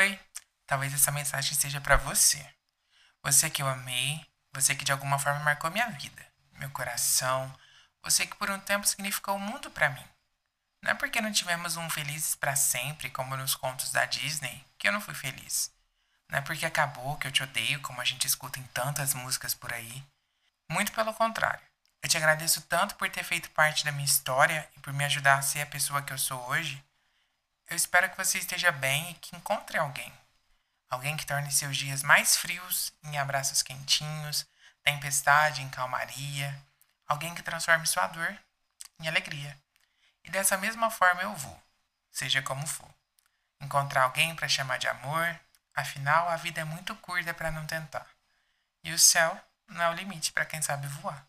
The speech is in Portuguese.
foi? Talvez essa mensagem seja para você. Você que eu amei, você que de alguma forma marcou minha vida, meu coração, você que por um tempo significou o mundo para mim. Não é porque não tivemos um felizes para sempre, como nos contos da Disney, que eu não fui feliz. Não é porque acabou que eu te odeio, como a gente escuta em tantas músicas por aí. Muito pelo contrário. Eu te agradeço tanto por ter feito parte da minha história e por me ajudar a ser a pessoa que eu sou hoje. Eu espero que você esteja bem e que encontre alguém. Alguém que torne seus dias mais frios em abraços quentinhos, tempestade em calmaria. Alguém que transforme sua dor em alegria. E dessa mesma forma eu vou, seja como for. Encontrar alguém para chamar de amor, afinal a vida é muito curta para não tentar. E o céu não é o limite para quem sabe voar.